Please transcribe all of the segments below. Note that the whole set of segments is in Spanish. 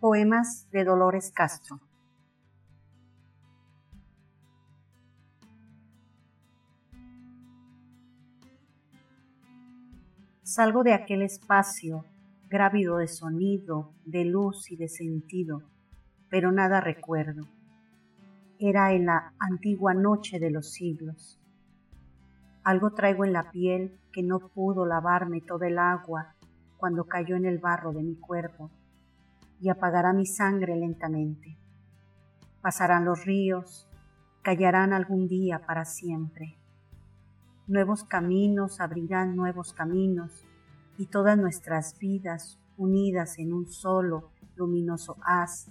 Poemas de Dolores Castro. Salgo de aquel espacio grávido de sonido, de luz y de sentido, pero nada recuerdo. Era en la antigua noche de los siglos. Algo traigo en la piel que no pudo lavarme todo el agua cuando cayó en el barro de mi cuerpo y apagará mi sangre lentamente. Pasarán los ríos, callarán algún día para siempre. Nuevos caminos abrirán nuevos caminos y todas nuestras vidas unidas en un solo luminoso haz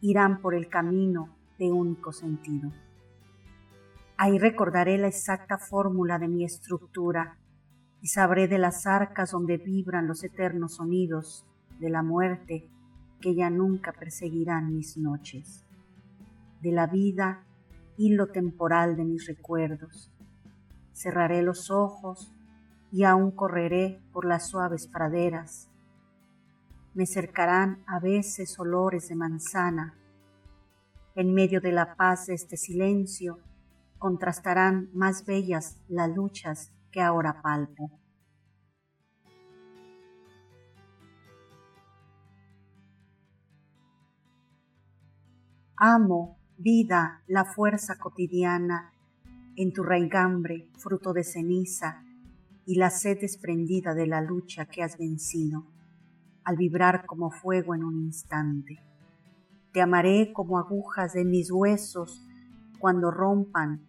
irán por el camino de único sentido. Ahí recordaré la exacta fórmula de mi estructura y sabré de las arcas donde vibran los eternos sonidos de la muerte que ya nunca perseguirán mis noches, de la vida hilo temporal de mis recuerdos. Cerraré los ojos y aún correré por las suaves praderas. Me cercarán a veces olores de manzana. En medio de la paz de este silencio contrastarán más bellas las luchas que ahora palpo. Amo, vida, la fuerza cotidiana. En tu raigambre, fruto de ceniza, y la sed desprendida de la lucha que has vencido, al vibrar como fuego en un instante. Te amaré como agujas de mis huesos cuando rompan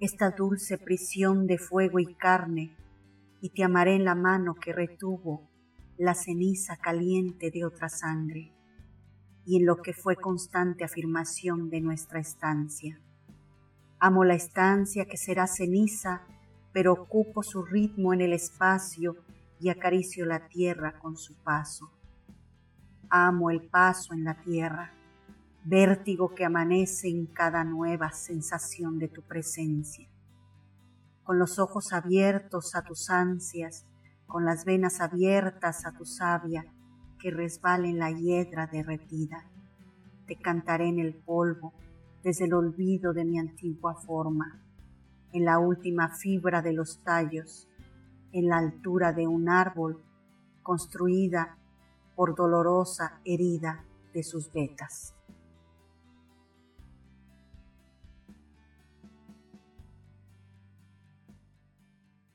esta dulce prisión de fuego y carne, y te amaré en la mano que retuvo la ceniza caliente de otra sangre y en lo que fue constante afirmación de nuestra estancia. Amo la estancia que será ceniza, pero ocupo su ritmo en el espacio y acaricio la tierra con su paso. Amo el paso en la tierra, vértigo que amanece en cada nueva sensación de tu presencia. Con los ojos abiertos a tus ansias, con las venas abiertas a tu savia, que resbale en la hiedra derretida. Te cantaré en el polvo, desde el olvido de mi antigua forma, en la última fibra de los tallos, en la altura de un árbol, construida por dolorosa herida de sus vetas.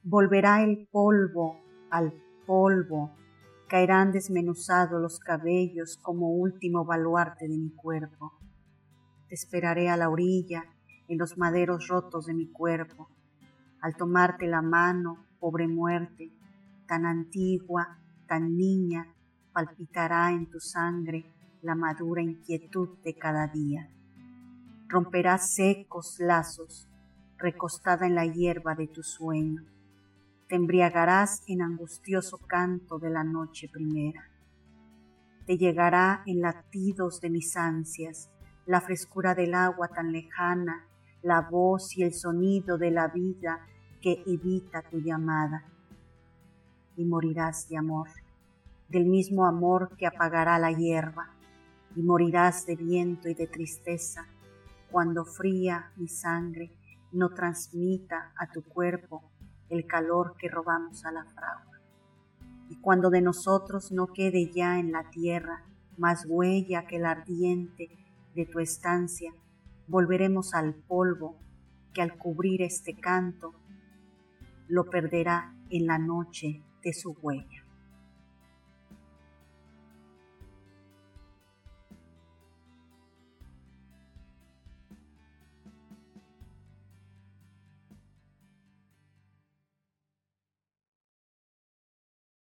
Volverá el polvo al polvo caerán desmenuzados los cabellos como último baluarte de mi cuerpo. Te esperaré a la orilla, en los maderos rotos de mi cuerpo, al tomarte la mano, pobre muerte, tan antigua, tan niña, palpitará en tu sangre la madura inquietud de cada día. Romperás secos lazos, recostada en la hierba de tu sueño te embriagarás en angustioso canto de la noche primera. Te llegará en latidos de mis ansias la frescura del agua tan lejana, la voz y el sonido de la vida que evita tu llamada. Y morirás de amor, del mismo amor que apagará la hierba, y morirás de viento y de tristeza cuando fría mi sangre no transmita a tu cuerpo el calor que robamos a la fragua. Y cuando de nosotros no quede ya en la tierra más huella que el ardiente de tu estancia, volveremos al polvo que al cubrir este canto lo perderá en la noche de su huella.